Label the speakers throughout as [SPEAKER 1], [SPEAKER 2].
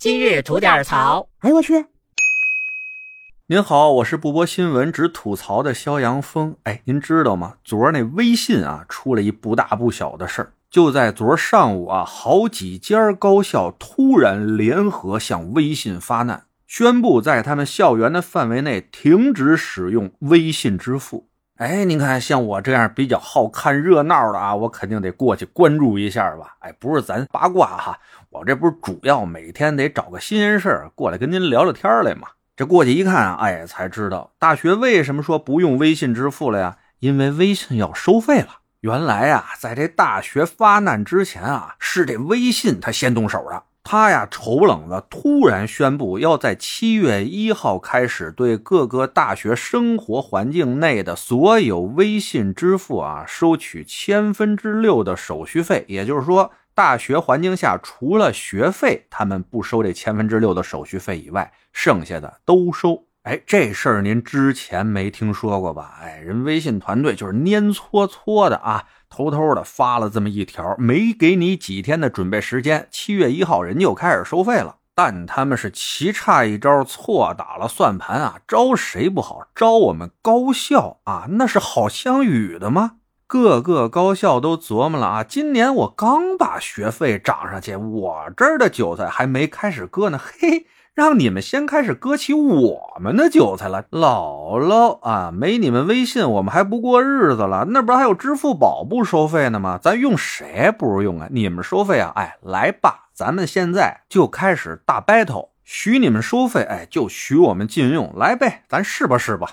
[SPEAKER 1] 今日吐点槽。
[SPEAKER 2] 哎呦我去！
[SPEAKER 3] 您好，我是不播新闻只吐槽的肖阳峰。哎，您知道吗？昨儿那微信啊，出了一不大不小的事儿。就在昨儿上午啊，好几家高校突然联合向微信发难，宣布在他们校园的范围内停止使用微信支付。哎，您看，像我这样比较好看热闹的啊，我肯定得过去关注一下吧。哎，不是咱八卦哈，我这不是主要每天得找个新鲜事儿过来跟您聊聊天来嘛。这过去一看啊，哎，才知道大学为什么说不用微信支付了呀？因为微信要收费了。原来啊，在这大学发难之前啊，是这微信他先动手的。他呀，愁冷了突然宣布要在七月一号开始对各个大学生活环境内的所有微信支付啊，收取千分之六的手续费。也就是说，大学环境下除了学费他们不收这千分之六的手续费以外，剩下的都收。哎，这事儿您之前没听说过吧？哎，人微信团队就是蔫搓搓的啊，偷偷的发了这么一条，没给你几天的准备时间，七月一号人就开始收费了。但他们是棋差一招，错打了算盘啊！招谁不好？招我们高校啊！那是好相与的吗？各个高校都琢磨了啊，今年我刚把学费涨上去，我这儿的韭菜还没开始割呢，嘿。让你们先开始割起我们的韭菜了，姥姥啊，没你们微信，我们还不过日子了。那不是还有支付宝不收费呢吗？咱用谁不如用啊？你们收费啊？哎，来吧，咱们现在就开始大 battle，许你们收费，哎，就许我们禁用，来呗，咱试吧试吧。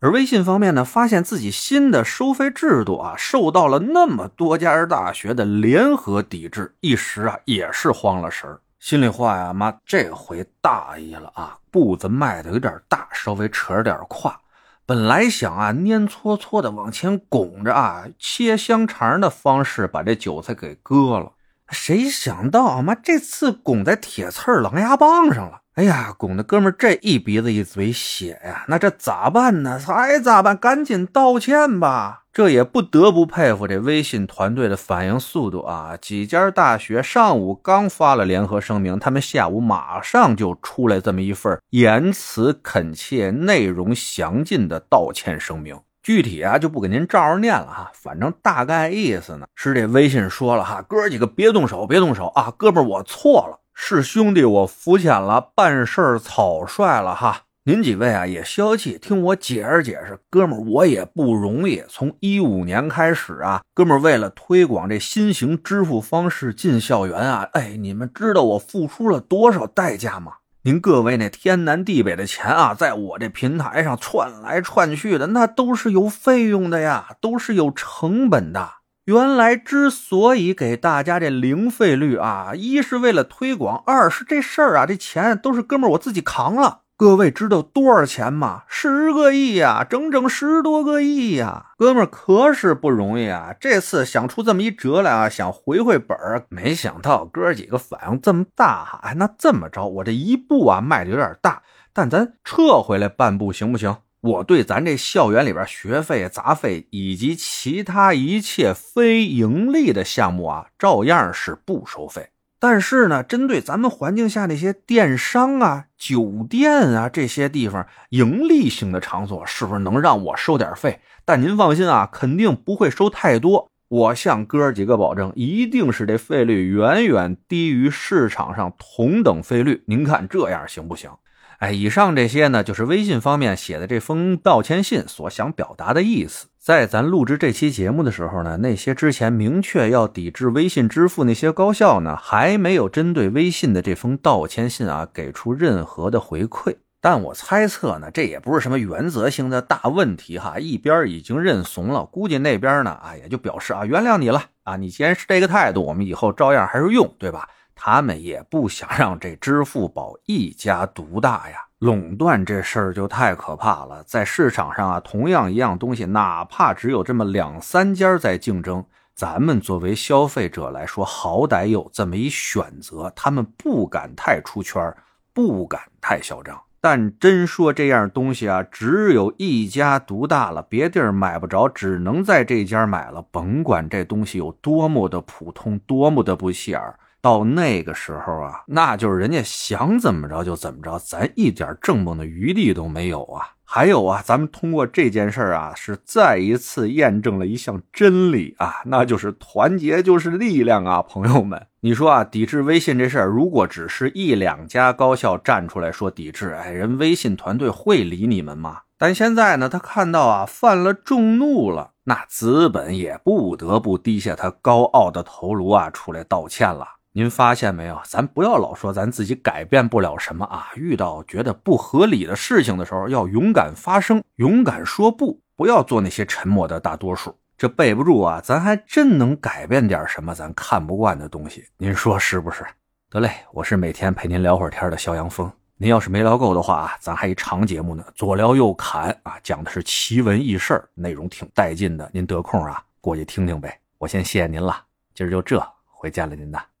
[SPEAKER 3] 而微信方面呢，发现自己新的收费制度啊，受到了那么多家大学的联合抵制，一时啊也是慌了神儿。心里话呀，妈，这回大意了啊！步子迈的有点大，稍微扯着点胯。本来想啊，蔫搓搓的往前拱着啊，切香肠的方式把这韭菜给割了。谁想到，妈，这次拱在铁刺狼牙棒上了。哎呀，拱的哥们这一鼻子一嘴血呀，那这咋办呢？还咋办？赶紧道歉吧！这也不得不佩服这微信团队的反应速度啊！几家大学上午刚发了联合声明，他们下午马上就出来这么一份言辞恳切、内容详尽的道歉声明。具体啊就不给您照着念了哈，反正大概意思呢是这微信说了哈，哥几个别动手，别动手啊！哥们我错了。是兄弟，我肤浅了，办事草率了哈。您几位啊也消气，听我解释解释，哥们我也不容易。从一五年开始啊，哥们为了推广这新型支付方式进校园啊，哎，你们知道我付出了多少代价吗？您各位那天南地北的钱啊，在我这平台上串来串去的，那都是有费用的呀，都是有成本的。原来之所以给大家这零费率啊，一是为了推广，二是这事儿啊，这钱都是哥们我自己扛了。各位知道多少钱吗？十个亿呀，整整十多个亿呀！哥们儿可是不容易啊。这次想出这么一辙来啊，想回回本儿，没想到哥几个反应这么大哈。哎，那这么着，我这一步啊迈的有点大，但咱撤回来半步行不行？我对咱这校园里边学费、杂费以及其他一切非盈利的项目啊，照样是不收费。但是呢，针对咱们环境下那些电商啊、酒店啊这些地方盈利性的场所，是不是能让我收点费？但您放心啊，肯定不会收太多。我向哥几个保证，一定是这费率远远低于市场上同等费率。您看这样行不行？哎，以上这些呢，就是微信方面写的这封道歉信所想表达的意思。在咱录制这期节目的时候呢，那些之前明确要抵制微信支付那些高校呢，还没有针对微信的这封道歉信啊，给出任何的回馈。但我猜测呢，这也不是什么原则性的大问题哈。一边已经认怂了，估计那边呢，啊，也就表示啊，原谅你了啊。你既然是这个态度，我们以后照样还是用，对吧？他们也不想让这支付宝一家独大呀，垄断这事儿就太可怕了。在市场上啊，同样一样东西，哪怕只有这么两三家在竞争，咱们作为消费者来说，好歹有这么一选择。他们不敢太出圈，不敢太嚣张。但真说这样东西啊，只有一家独大了，别地儿买不着，只能在这家买了。甭管这东西有多么的普通，多么的不起眼儿。到那个时候啊，那就是人家想怎么着就怎么着，咱一点正梦的余地都没有啊。还有啊，咱们通过这件事啊，是再一次验证了一项真理啊，那就是团结就是力量啊，朋友们。你说啊，抵制微信这事儿，如果只是一两家高校站出来说抵制，哎，人微信团队会理你们吗？但现在呢，他看到啊，犯了众怒了，那资本也不得不低下他高傲的头颅啊，出来道歉了。您发现没有？咱不要老说咱自己改变不了什么啊！遇到觉得不合理的事情的时候，要勇敢发声，勇敢说不，不要做那些沉默的大多数。这背不住啊，咱还真能改变点什么咱看不惯的东西。您说是不是？得嘞，我是每天陪您聊会儿天的肖阳峰。您要是没聊够的话啊，咱还一长节目呢，左聊右侃啊，讲的是奇闻异事内容挺带劲的。您得空啊，过去听听呗。我先谢谢您了，今儿就这，回见了您的。